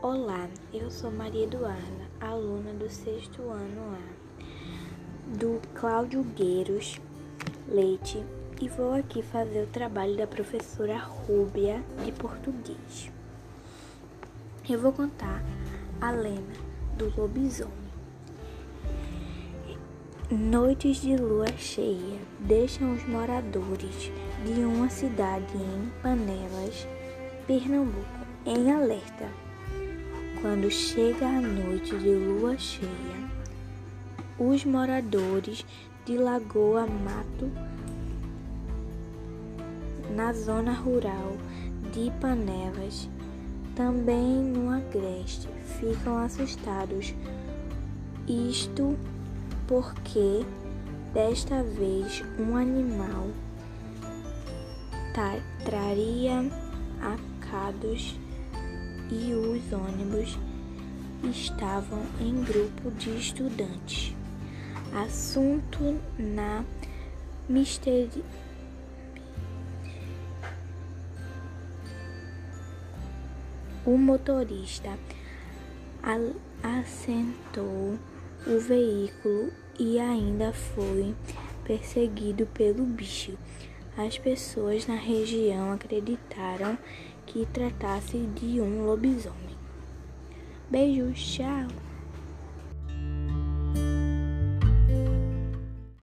Olá, eu sou Maria Eduarda, aluna do sexto ano A, do Cláudio Gueiros Leite, e vou aqui fazer o trabalho da professora Rúbia de português. Eu vou contar a lenda do lobisomem. Noites de lua cheia deixam os moradores de uma cidade em Panelas, Pernambuco, em alerta quando chega a noite de lua cheia, os moradores de Lagoa Mato, na zona rural de Panelas, também no Agreste, ficam assustados. Isto porque desta vez um animal traria acados e os ônibus estavam em grupo de estudantes. Assunto na misteri... O motorista assentou o veículo e ainda foi perseguido pelo bicho. As pessoas na região acreditaram que tratasse de um lobisomem. Beijos, tchau!